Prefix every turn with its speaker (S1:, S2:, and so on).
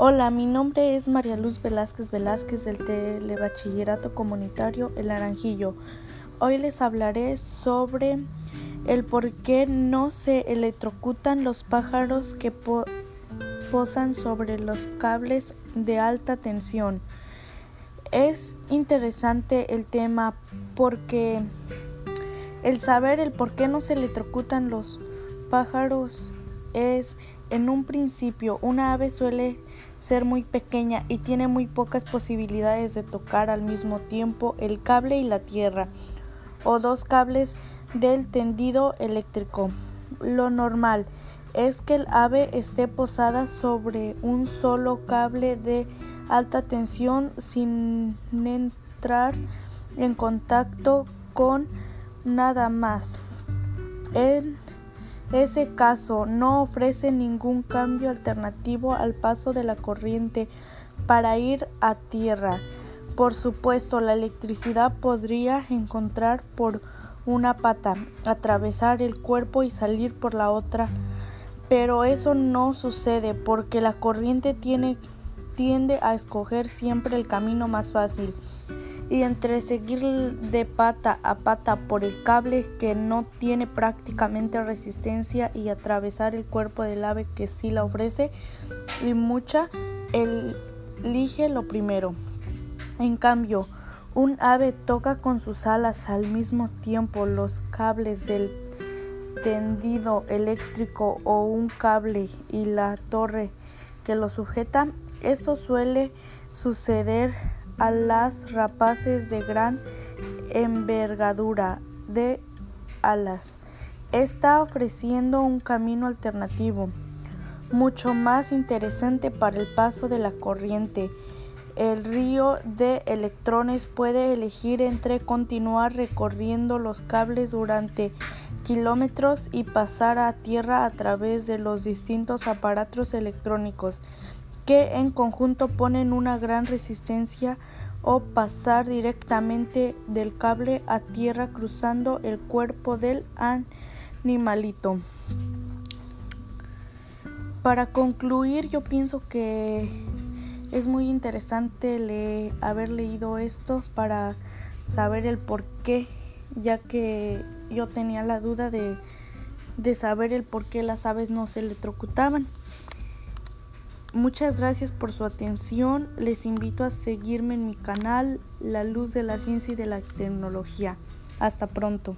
S1: Hola, mi nombre es María Luz Velázquez Velázquez del Telebachillerato Comunitario El Naranjillo. Hoy les hablaré sobre el por qué no se electrocutan los pájaros que posan sobre los cables de alta tensión. Es interesante el tema porque el saber el por qué no se electrocutan los pájaros es en un principio una ave suele ser muy pequeña y tiene muy pocas posibilidades de tocar al mismo tiempo el cable y la tierra o dos cables del tendido eléctrico. Lo normal es que el ave esté posada sobre un solo cable de alta tensión sin entrar en contacto con nada más. Ese caso no ofrece ningún cambio alternativo al paso de la corriente para ir a tierra. Por supuesto, la electricidad podría encontrar por una pata, atravesar el cuerpo y salir por la otra, pero eso no sucede porque la corriente tiene, tiende a escoger siempre el camino más fácil y entre seguir de pata a pata por el cable que no tiene prácticamente resistencia y atravesar el cuerpo del ave que sí la ofrece y mucha elige lo primero. En cambio, un ave toca con sus alas al mismo tiempo los cables del tendido eléctrico o un cable y la torre que lo sujeta. Esto suele suceder a las rapaces de gran envergadura de alas. Está ofreciendo un camino alternativo, mucho más interesante para el paso de la corriente. El río de electrones puede elegir entre continuar recorriendo los cables durante kilómetros y pasar a tierra a través de los distintos aparatos electrónicos que en conjunto ponen una gran resistencia o pasar directamente del cable a tierra cruzando el cuerpo del animalito. Para concluir, yo pienso que es muy interesante haber leído esto para saber el por qué, ya que yo tenía la duda de, de saber el por qué las aves no se electrocutaban. Muchas gracias por su atención. Les invito a seguirme en mi canal La Luz de la Ciencia y de la Tecnología. Hasta pronto.